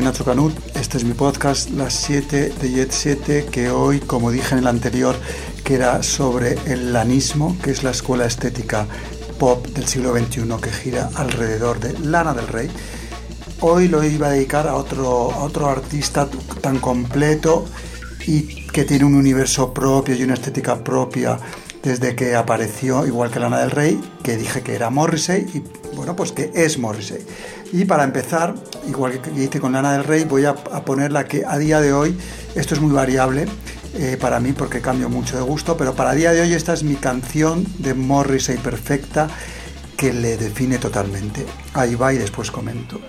Soy Nacho Canut. Este es mi podcast, Las 7 de Jet 7, que hoy, como dije en el anterior, que era sobre el lanismo, que es la escuela estética pop del siglo XXI que gira alrededor de Lana del Rey. Hoy lo iba a dedicar a otro, a otro artista tan completo y que tiene un universo propio y una estética propia desde que apareció, igual que Lana del Rey, que dije que era Morrissey y bueno, pues que es Morrissey. Y para empezar, igual que hice con Lana del Rey, voy a, poner la que a día de hoy, esto es muy variable eh, para mí porque cambio mucho de gusto, pero para día de hoy esta es mi canción de Morrissey perfecta que le define totalmente. Ahí va y después comento.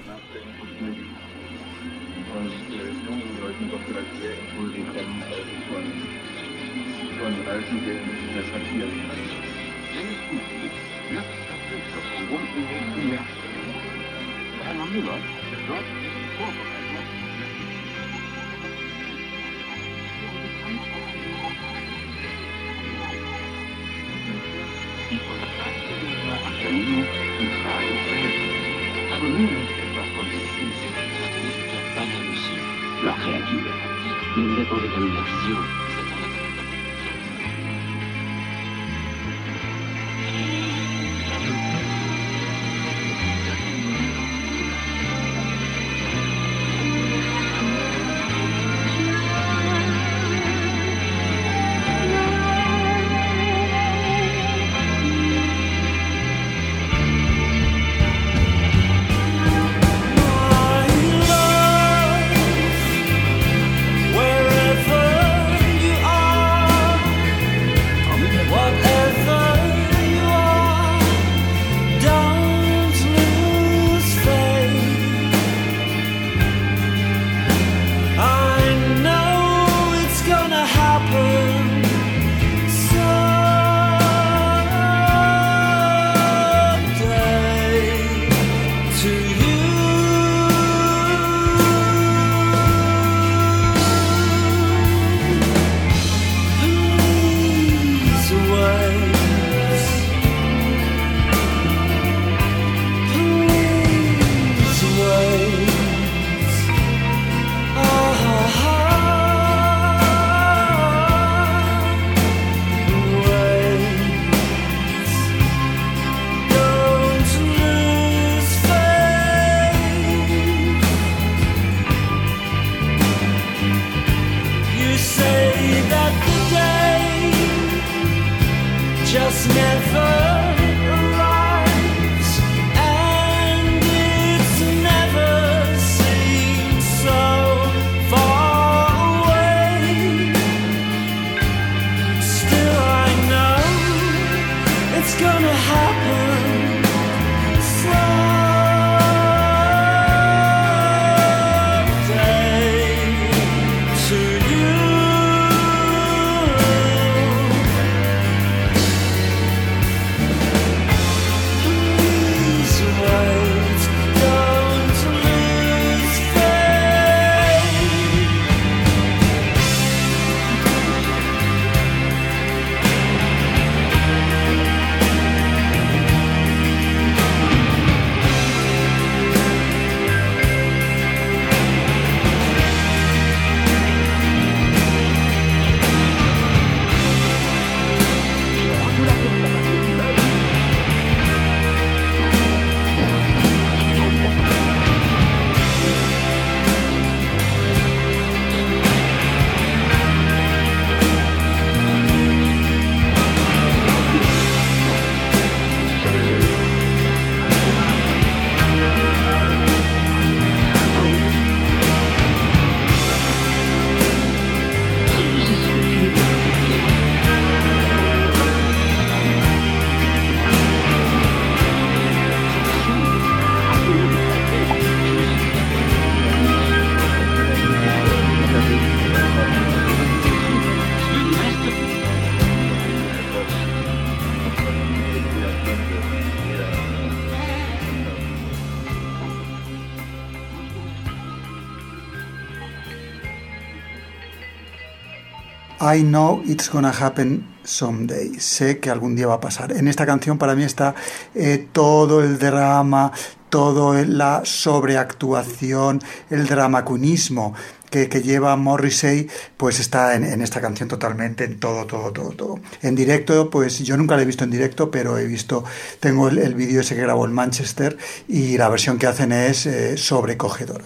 I know it's gonna happen someday. Sé que algún día va a pasar. En esta canción para mí está eh, todo el drama, todo la sobreactuación, el dramacunismo que, que, lleva Morrissey, pues está en, en, esta canción totalmente, en todo, todo, todo, todo. En directo, pues yo nunca la he visto en directo, pero he visto, tengo el, el vídeo ese que grabó en Manchester y la versión que hacen es eh, sobrecogedora.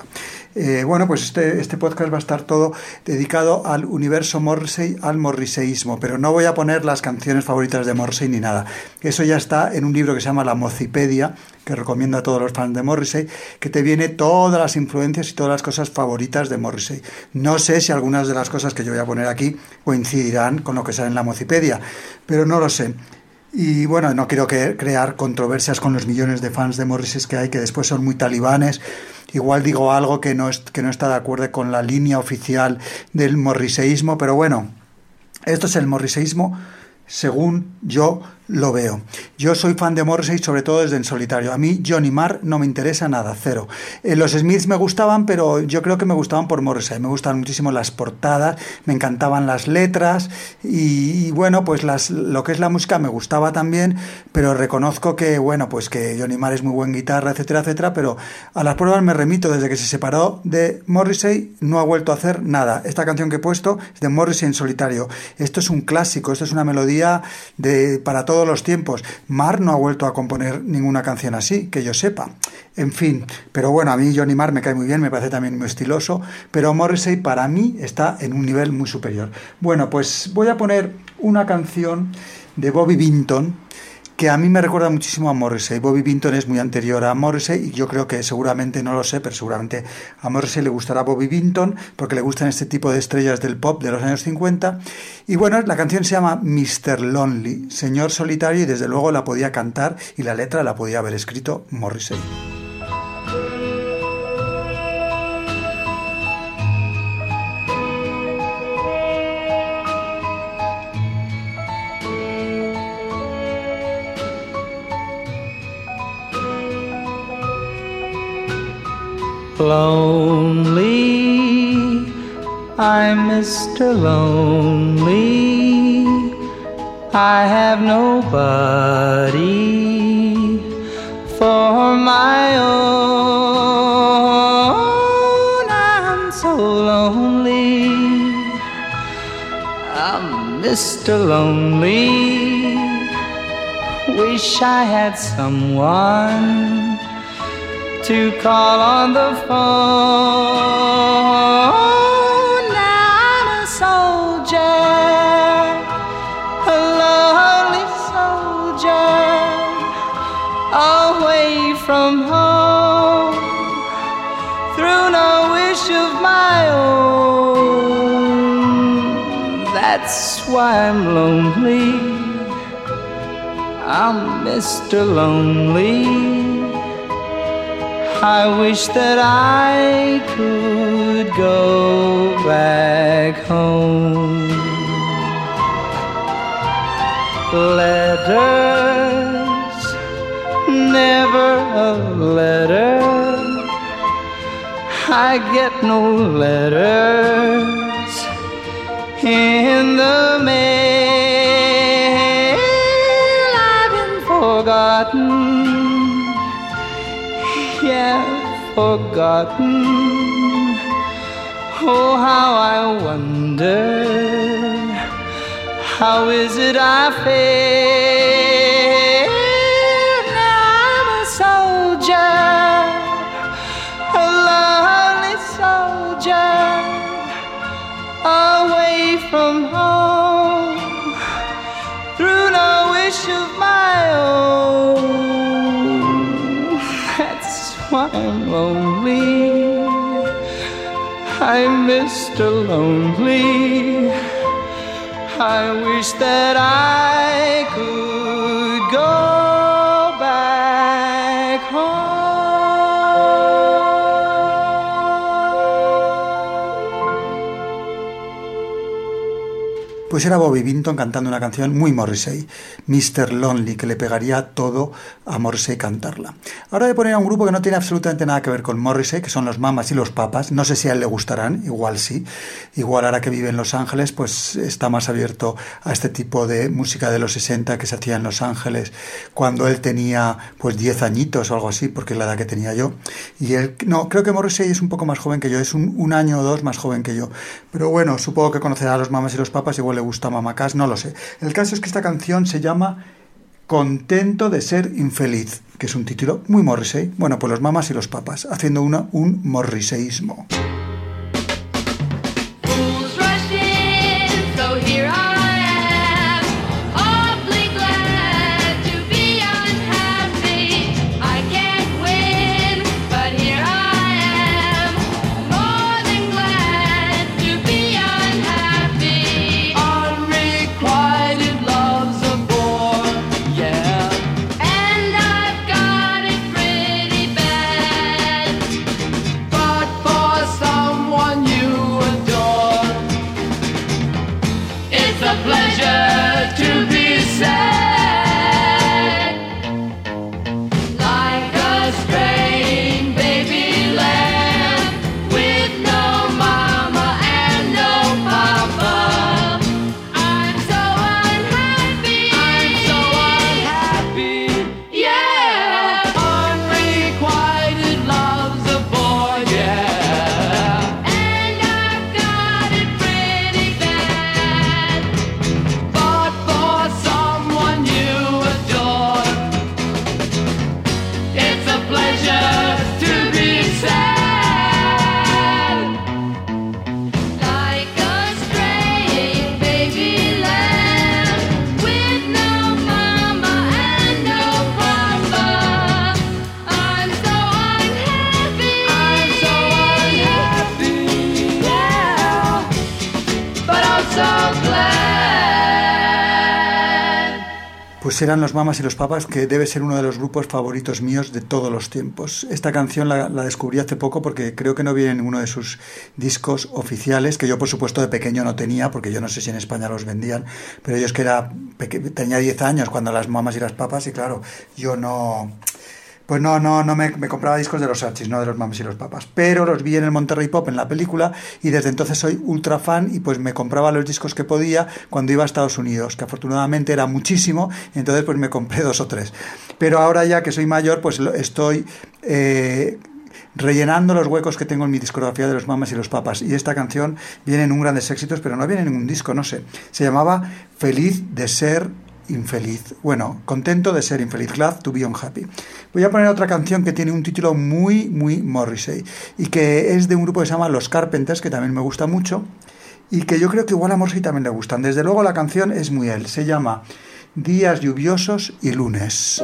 Eh, bueno, pues este, este podcast va a estar todo dedicado al universo Morrissey, al morriseísmo, pero no voy a poner las canciones favoritas de Morrissey ni nada. Eso ya está en un libro que se llama La Mocipedia, que recomiendo a todos los fans de Morrissey, que te viene todas las influencias y todas las cosas favoritas de Morrissey. No sé si algunas de las cosas que yo voy a poner aquí coincidirán con lo que sale en la Mocipedia, pero no lo sé. Y bueno, no quiero crear controversias con los millones de fans de Morrissey que hay, que después son muy talibanes igual digo algo que no, es, que no está de acuerdo con la línea oficial del morriseísmo, pero bueno, esto es el morriseísmo según yo lo veo. Yo soy fan de Morrissey, sobre todo desde en solitario. A mí Johnny Marr no me interesa nada, cero. Eh, los Smiths me gustaban, pero yo creo que me gustaban por Morrissey. Me gustaban muchísimo las portadas, me encantaban las letras y, bueno, pues las, lo que es la música me gustaba también, pero reconozco que, bueno, pues que Johnny Marr es muy buen guitarra, etcétera, etcétera, pero a las pruebas me remito desde que se separó de Morrissey, no ha vuelto a hacer nada. Esta canción que he puesto es de Morrissey en solitario. Esto es un clásico, esto es una melodía de, para todos todos los tiempos. Mar no ha vuelto a componer ninguna canción así, que yo sepa. En fin, pero bueno, a mí Johnny Marr me cae muy bien, me parece también muy estiloso, pero Morrissey para mí está en un nivel muy superior. Bueno, pues voy a poner una canción de Bobby Binton, que a mí me recuerda muchísimo a Morrissey. Bobby Binton es muy anterior a Morrissey y yo creo que seguramente, no lo sé, pero seguramente a Morrissey le gustará Bobby Binton porque le gustan este tipo de estrellas del pop de los años 50. Y bueno, la canción se llama Mr. Lonely, Señor Solitario, y desde luego la podía cantar y la letra la podía haber escrito Morrissey. Lonely, I'm Mr. Lonely. I have nobody for my own. I'm so lonely. I'm Mr. Lonely. Wish I had someone to call on the phone. Now I'm a soldier, a lonely soldier, away from home, through no wish of my own. That's why I'm lonely. I'm Mr. Lonely. I wish that I could go back home. Letters, never a letter. I get no letters in the mail. I've been forgotten yeah, forgotten. Oh, how I wonder, how is it I feel? I'm lonely. I'm Mr. Lonely. I wish that I could Pues era Bobby Vinton cantando una canción muy Morrissey, Mr. Lonely, que le pegaría todo a Morrissey cantarla. Ahora voy a poner a un grupo que no tiene absolutamente nada que ver con Morrissey, que son los Mamas y los Papas. No sé si a él le gustarán, igual sí. Igual ahora que vive en Los Ángeles, pues está más abierto a este tipo de música de los 60 que se hacía en Los Ángeles cuando él tenía pues 10 añitos o algo así, porque es la edad que tenía yo. Y él, no, creo que Morrissey es un poco más joven que yo, es un, año o dos más joven que yo. Pero bueno, supongo que conocerá a los Mamas y los Papas, igual le gusta Mamacás, no lo sé. El caso es que esta canción se llama Contento de ser infeliz, que es un título muy Morrissey. Bueno, pues los mamas y los papas, haciendo una, un morriseísmo. Pues eran los Mamas y los Papas, que debe ser uno de los grupos favoritos míos de todos los tiempos. Esta canción la, descubrí hace poco porque creo que no viene en uno de sus discos oficiales, que yo por supuesto de pequeño no tenía, porque yo no sé si en España los vendían, pero es que era tenía 10 años cuando las Mamas y las Papas, y claro, yo no pues no, no, no me, compraba discos de los Archis, no de los Mames y los Papas. Pero los vi en el Monterrey Pop en la película y desde entonces soy ultra fan y pues me compraba los discos que podía cuando iba a Estados Unidos, que afortunadamente era muchísimo, entonces pues me compré dos o tres. Pero ahora ya que soy mayor, pues estoy... Eh, rellenando los huecos que tengo en mi discografía de los Mames y los Papas. Y esta canción viene en un grandes éxitos, pero no viene en ningún disco, no sé. Se llamaba Feliz de ser infeliz. Bueno, contento de ser infeliz. Glad to be unhappy. Voy a poner otra canción que tiene un título muy, muy Morrissey y que es de un grupo que se llama Los Carpenters, que también me gusta mucho y que yo creo que igual a Morrissey también le gustan. Desde luego la canción es muy él. Se llama Días lluviosos y lunes.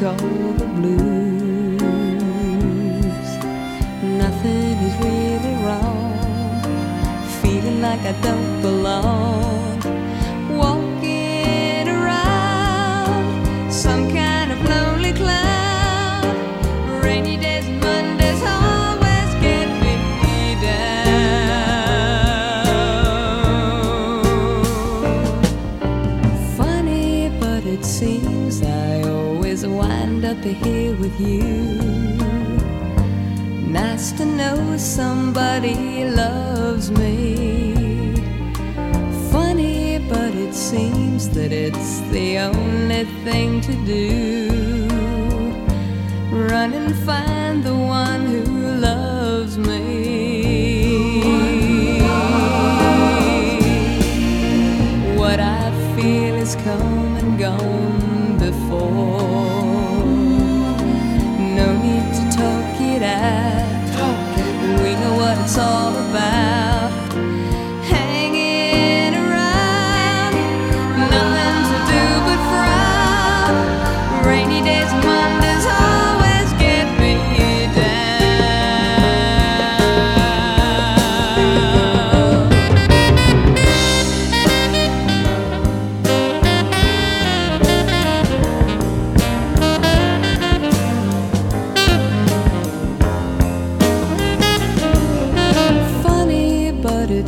Call the blues. Nothing is really wrong, feeling like I don't belong. happy here with you. Nice to know somebody loves me. Funny, but it seems that it's the only thing to do. Run and find the one who loves me. What I feel is come and gone know what it's all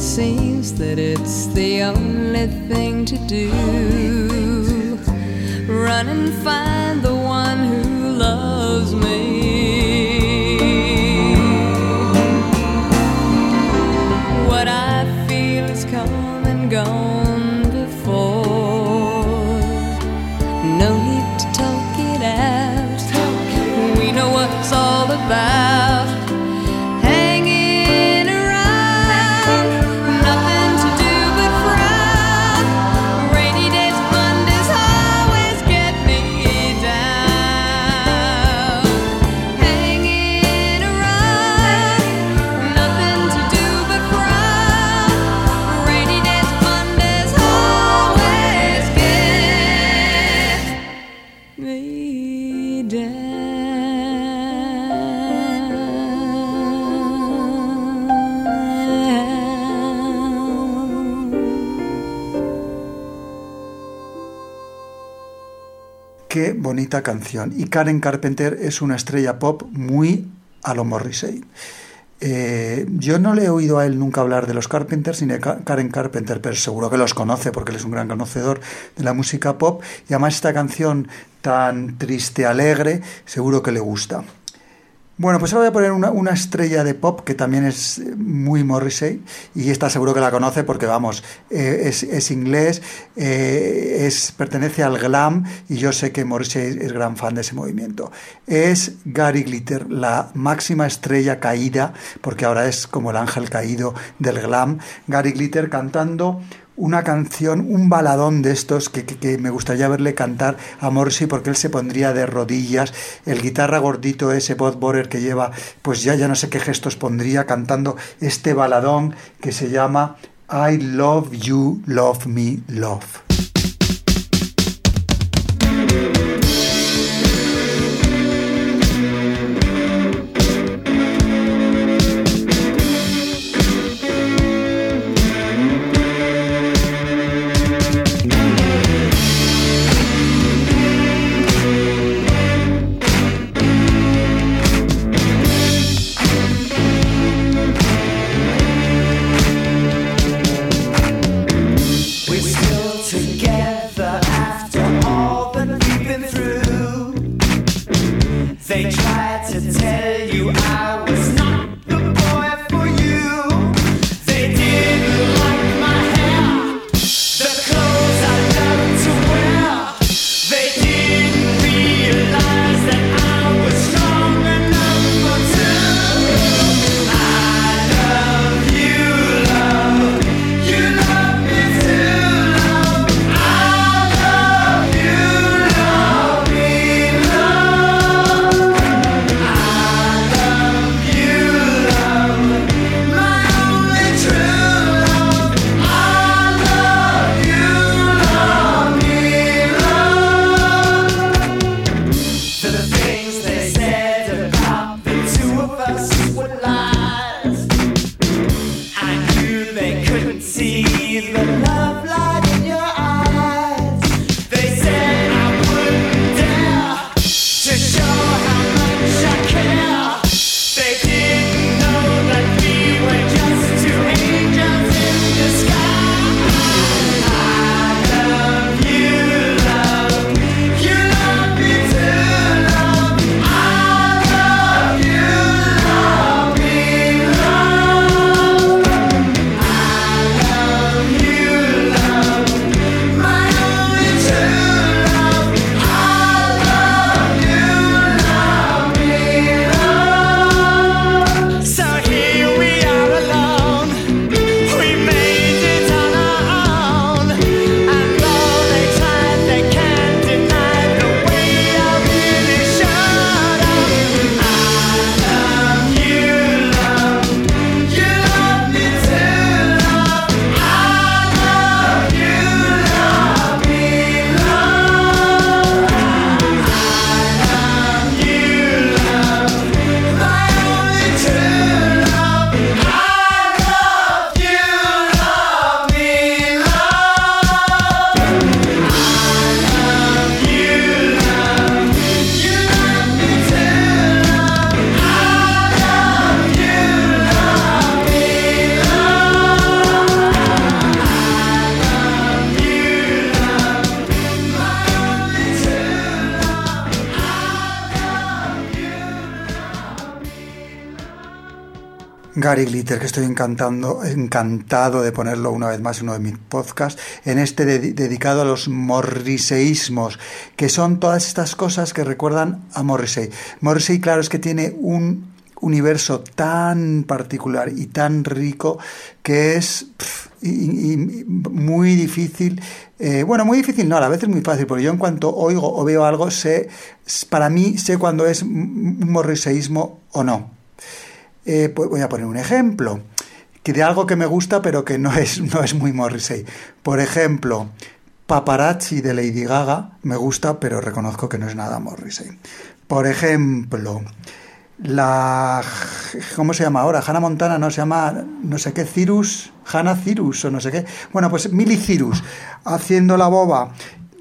seems that it's the only thing to do. Run and find Qué bonita canción. Y Karen Carpenter es una estrella pop muy a lo Morrissey. Eh, yo no le he oído a él nunca hablar de los Carpenters ni de Ka- Karen Carpenter, pero seguro que los conoce porque él es un gran conocedor de la música pop. Y además esta canción tan triste, alegre, seguro que le gusta. Bueno, pues ahora voy a poner una, estrella de pop que también es muy Morrissey y esta seguro que la conoce porque vamos, eh, es, es inglés, eh, es, pertenece al glam y yo sé que Morrissey es gran fan de ese movimiento. Es Gary Glitter, la máxima estrella caída, porque ahora es como el ángel caído del glam. Gary Glitter cantando una canción, un baladón de estos que, que- me gustaría verle cantar a Morrissey porque él se pondría de rodillas, el guitarra gordito ese Bob Borer que lleva, pues ya, ya no sé qué gestos pondría cantando este baladón que se llama I Love You, Love Me, Love. Gary Glitter, que estoy encantando, encantado de ponerlo una vez más en uno de mis podcasts, en este de- dedicado a los morriseísmos, que son todas estas cosas que recuerdan a Morrissey. Morrissey, claro, es que tiene un universo tan particular y tan rico que es muy difícil, eh, bueno, muy difícil no, a la vez es muy fácil, porque yo en cuanto oigo o veo algo, sé, para mí sé cuando es un morriseísmo o no. Eh, pues voy a poner un ejemplo que de algo que me gusta pero que no es, no es muy Morrissey. Por ejemplo, Paparazzi de Lady Gaga me gusta pero reconozco que no es nada Morrissey. Por ejemplo, la... ¿Cómo se llama ahora? Hannah Montana, no se llama no sé qué Cirus, Hannah Cirus o no sé qué. Bueno, pues Millie Cirus haciendo la boba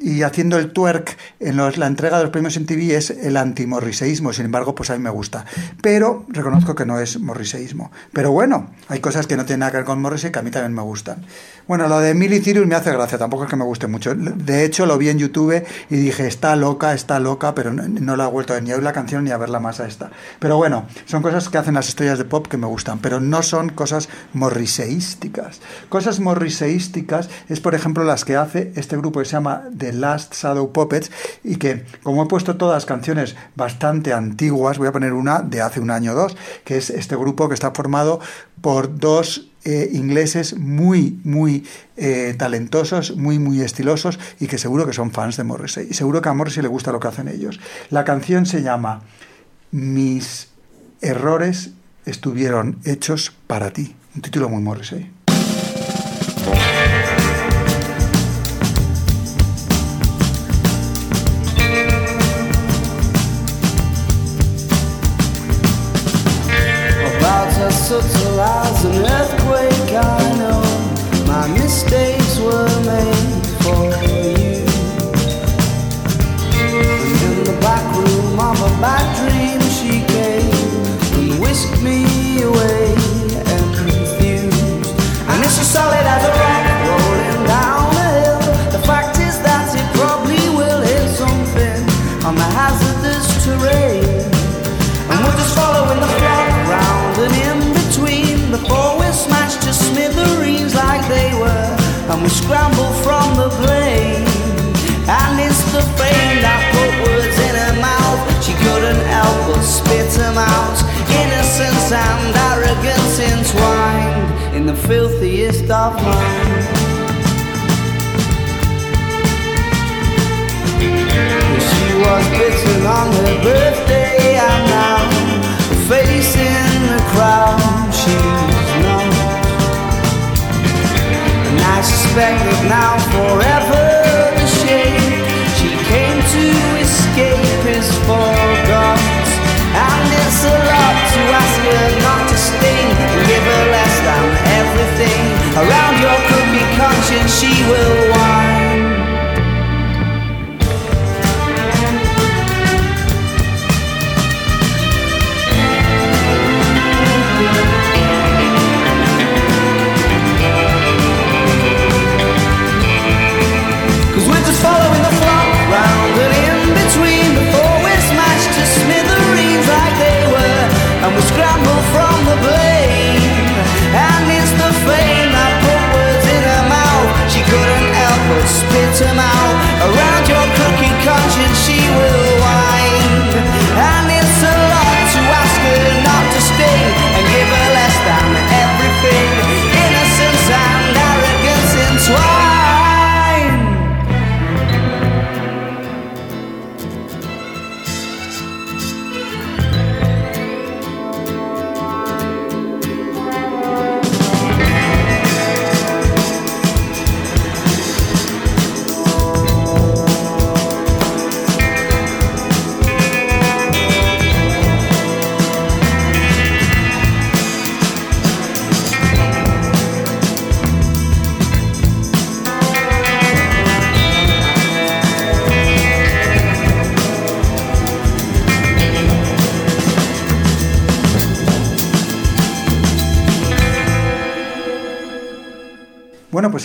y haciendo el twerk en los- la entrega de los premios en TV es el antimorriseísmo, sin embargo, pues a mí me gusta. Pero reconozco que no es morriseísmo. Pero bueno, hay cosas que no tienen nada que ver con Morrissey que a mí también me gustan. Bueno, lo de Miley Cyrus me hace gracia, tampoco es que me guste mucho. De hecho, lo vi en YouTube y dije, está loca, está loca, pero no, no la he vuelto ni a oír la canción ni a verla más a esta. Pero bueno, son cosas que hacen las estrellas de pop que me gustan, pero no son cosas morriseísticas. Cosas morriseísticas es, por ejemplo, las que hace este grupo que se llama The Last Shadow Puppets y que, como he puesto todas canciones bastante antiguas, voy a poner una de hace un año o dos, que es este grupo que está formado por dos eh, ingleses muy, muy eh, talentosos, muy, muy estilosos y que seguro que son fans de Morrissey. Y seguro que a Morrissey le gusta lo que hacen ellos. La canción se llama Mis errores estuvieron hechos para ti. Un título muy Morrissey. As an earthquake, I know my mistakes were made for you. In the back room of a bad dream, she came and whisked me away and. And it's as solid as a rock scramble from the blame. And it's the fame that put words in her mouth. She couldn't help but spit them out. Innocence and arrogance entwined in the filthiest of minds. She was bitten on her birthday and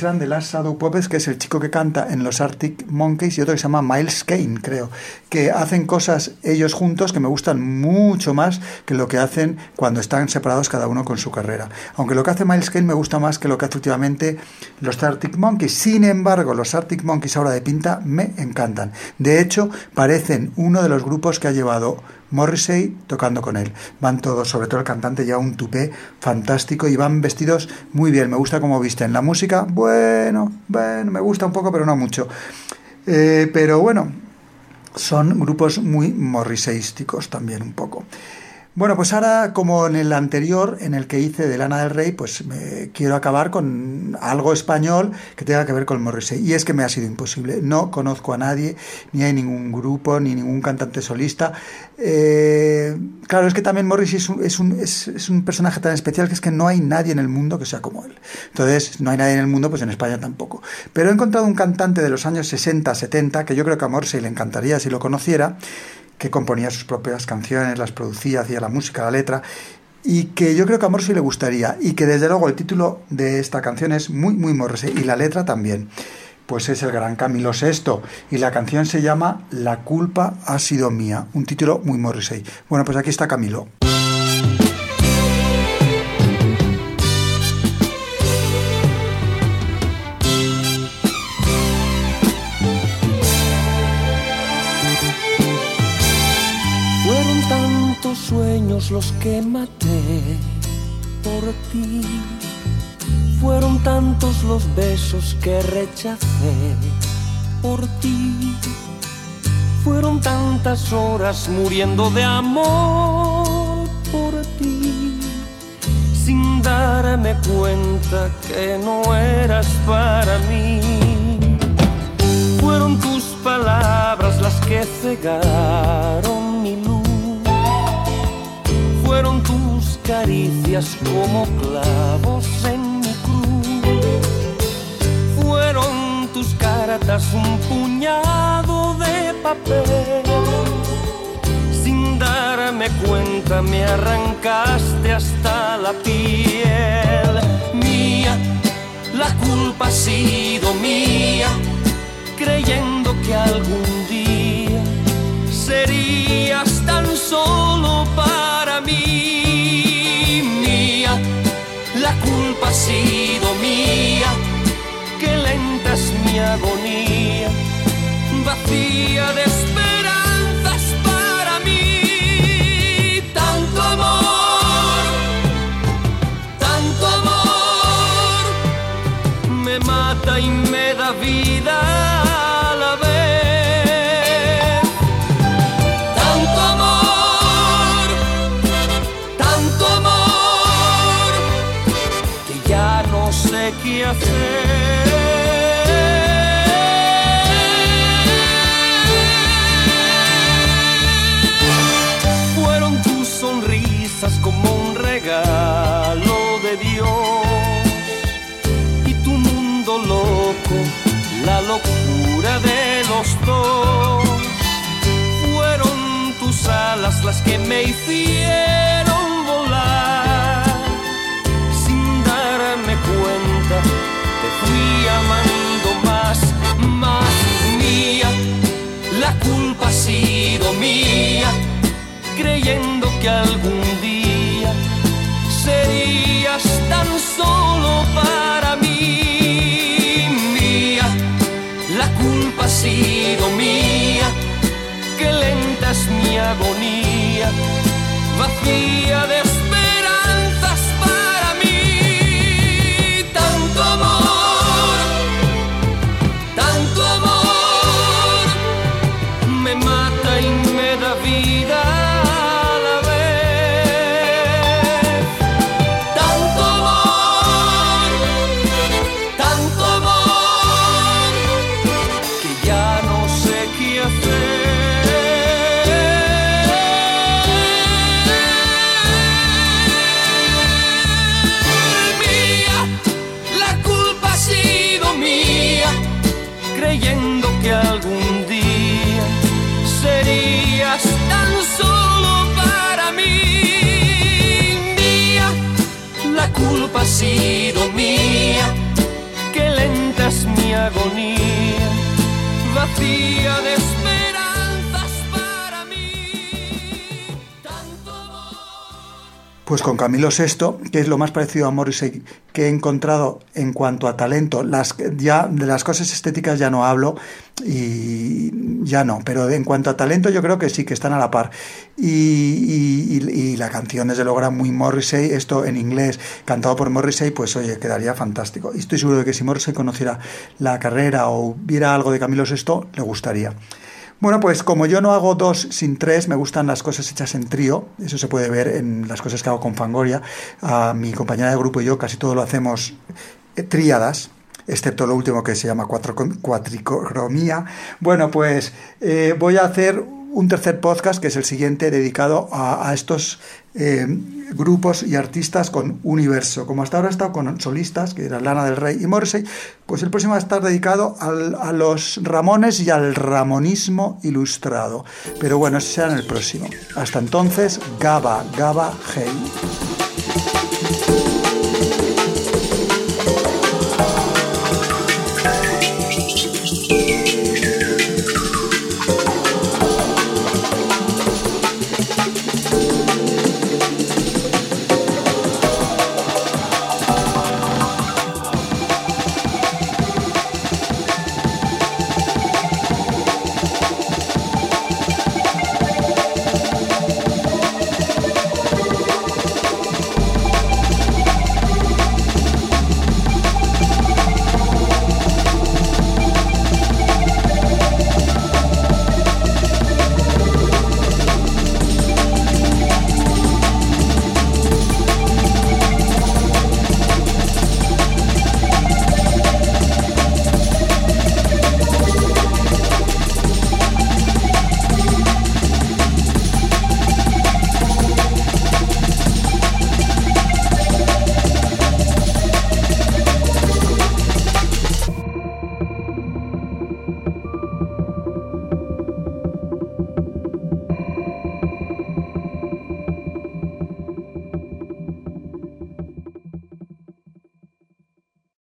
De Last Shadow Puppets, que es el chico que canta en los Arctic Monkeys, y otro que se llama Miles Kane, creo, que hacen cosas ellos juntos que me gustan mucho más que lo que hacen cuando están separados cada uno con su carrera. Aunque lo que hace Miles Kane me gusta más que lo que hace últimamente los Arctic Monkeys. Sin embargo, los Arctic Monkeys ahora de pinta me encantan. De hecho, parecen uno de los grupos que ha llevado Morrissey tocando con él. Van todos, sobre todo el cantante, lleva un tupé fantástico y van vestidos muy bien. Me gusta cómo visten. La música, bueno, bueno, me gusta un poco, pero no mucho. Eh, pero bueno, son grupos muy morriseísticos también un poco. Bueno, pues ahora, como en el anterior, en el que hice de Lana del Rey, pues me quiero acabar con algo español que tenga que ver con Morrissey. Y es que me ha sido imposible. No conozco a nadie, ni hay ningún grupo, ni ningún cantante solista. Eh, claro, es que también Morrissey es un, es, un, es, es un personaje tan especial que es que no hay nadie en el mundo que sea como él. Entonces, no hay nadie en el mundo, pues en España tampoco. Pero he encontrado un cantante de los años 60, 70, que yo creo que a Morrissey le encantaría si lo conociera, que componía sus propias canciones, las producía, hacía la música, la letra, y que yo creo que a Morrissey le gustaría, y que desde luego el título de esta canción es muy, muy Morrissey, y la letra también. Pues es el gran Camilo VI, y la canción se llama La culpa ha sido mía, un título muy Morrissey. Bueno, pues aquí está Camilo. Los que maté por ti. Fueron tantos los besos que rechacé por ti. Fueron tantas horas muriendo de amor por ti. Sin darme cuenta que no eras para mí. Fueron tus palabras las que cegaron. Fueron tus caricias como clavos en mi cruz. Fueron tus cartas un puñado de papel. Sin darme cuenta me arrancaste hasta la piel. Mía, la culpa ha sido mía creyendo que algún día serías tan solo para mí. Mía, la culpa ha sido mía, que lenta es mi agonía, vacía de esperanzas para mí. Tanto amor, tanto amor me mata y me da vida locura de los dos. Fueron tus alas las que me hicieron volar. Sin darme cuenta, te fui amando más, más mía. La culpa ha sido mía, creyendo que algún día vacía garantía de Pues con Camilo VI, que es lo más parecido a Morrissey que he encontrado en cuanto a talento. Las, ya, de las cosas estéticas ya no hablo y ya no, pero en cuanto a talento yo creo que sí, que están a la par. Y, y- y la canción desde luego era muy Morrissey, esto en inglés, cantado por Morrissey, pues oye, quedaría fantástico. Y estoy seguro de que si Morrissey conociera la carrera o viera algo de Camilo VI, le gustaría. Bueno, pues como yo no hago dos sin tres, me gustan las cosas hechas en trío. Eso se puede ver en las cosas que hago con Fangoria. Mi compañera de grupo y yo casi todo lo hacemos eh, tríadas, excepto lo último que se llama cuatricromía. Bueno, pues eh, voy a hacer un tercer podcast, que es el siguiente, dedicado a, estos eh, grupos y artistas con universo. Como hasta ahora he estado con solistas, que eran Lana del Rey y Morrissey, pues el próximo va a estar dedicado a los Ramones y al Ramonismo ilustrado. Pero bueno, ese será en el próximo. Hasta entonces, Gaba, Gaba, Hey.